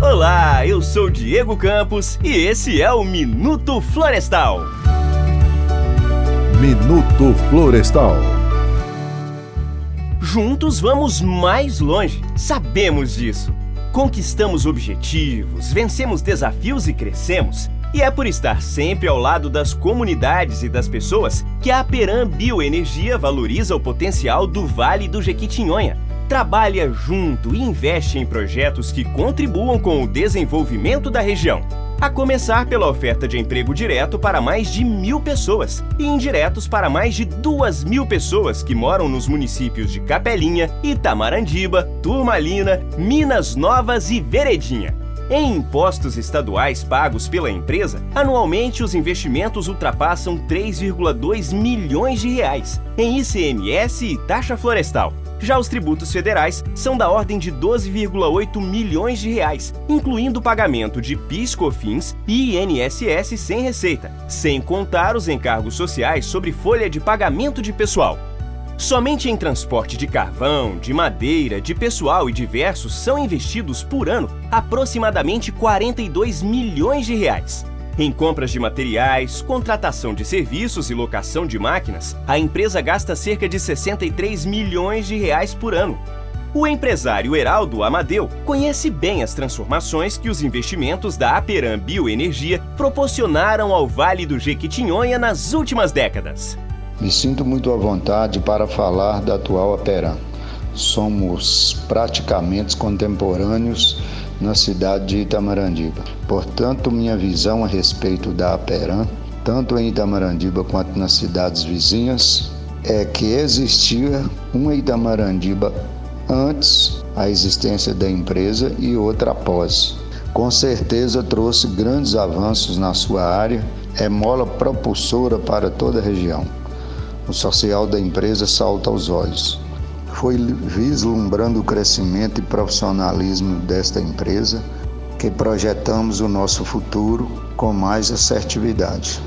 Olá, eu sou Diego Campos e esse é o Minuto Florestal. Minuto Florestal. Juntos vamos mais longe, sabemos disso. Conquistamos objetivos, vencemos desafios e crescemos. E é por estar sempre ao lado das comunidades e das pessoas que a Aperam Bioenergia valoriza o potencial do Vale do Jequitinhonha. Trabalha junto e investe em projetos que contribuam com o desenvolvimento da região. A começar pela oferta de emprego direto para mais de mil pessoas e indiretos para mais de duas mil pessoas que moram nos municípios de Capelinha, Itamarandiba, Turmalina, Minas Novas e Veredinha. Em impostos estaduais pagos pela empresa, anualmente os investimentos ultrapassam 3,2 milhões de reais em ICMS e taxa florestal. Já os tributos federais são da ordem de 12,8 milhões de reais, incluindo o pagamento de PIS, COFINS e INSS sem receita, sem contar os encargos sociais sobre folha de pagamento de pessoal. Somente em transporte de carvão, de madeira, de pessoal e diversos são investidos por ano aproximadamente 42 milhões de reais. Em compras de materiais, contratação de serviços e locação de máquinas, a empresa gasta cerca de 63 milhões de reais por ano. O empresário Heraldo Amadeu conhece bem as transformações que os investimentos da Aperam Bioenergia proporcionaram ao Vale do Jequitinhonha nas últimas décadas. Me sinto muito à vontade para falar da atual Aperam. Somos praticamente contemporâneos na cidade de Itamarandiba. Portanto, minha visão a respeito da Aperam, tanto em Itamarandiba quanto nas cidades vizinhas, é que existia uma Itamarandiba antes a existência da empresa e outra após. Com certeza trouxe grandes avanços na sua área, é mola propulsora para toda a região o social da empresa salta aos olhos. Foi vislumbrando o crescimento e profissionalismo desta empresa que projetamos o nosso futuro com mais assertividade.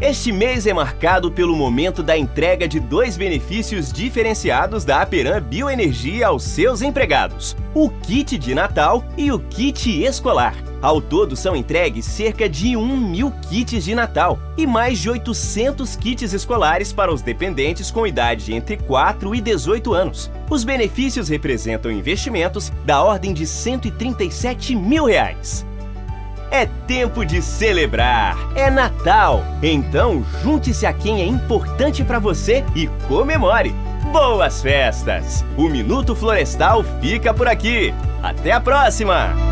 Este mês é marcado pelo momento da entrega de dois benefícios diferenciados da Aperam Bioenergia aos seus empregados: o kit de Natal e o kit escolar. Ao todo, são entregues cerca de 1 mil kits de Natal e mais de 800 kits escolares para os dependentes com idade entre 4 e 18 anos. Os benefícios representam investimentos da ordem de 137 mil reais. É tempo de celebrar! É Natal! Então, junte-se a quem é importante para você e comemore! Boas festas! O Minuto Florestal fica por aqui. Até a próxima!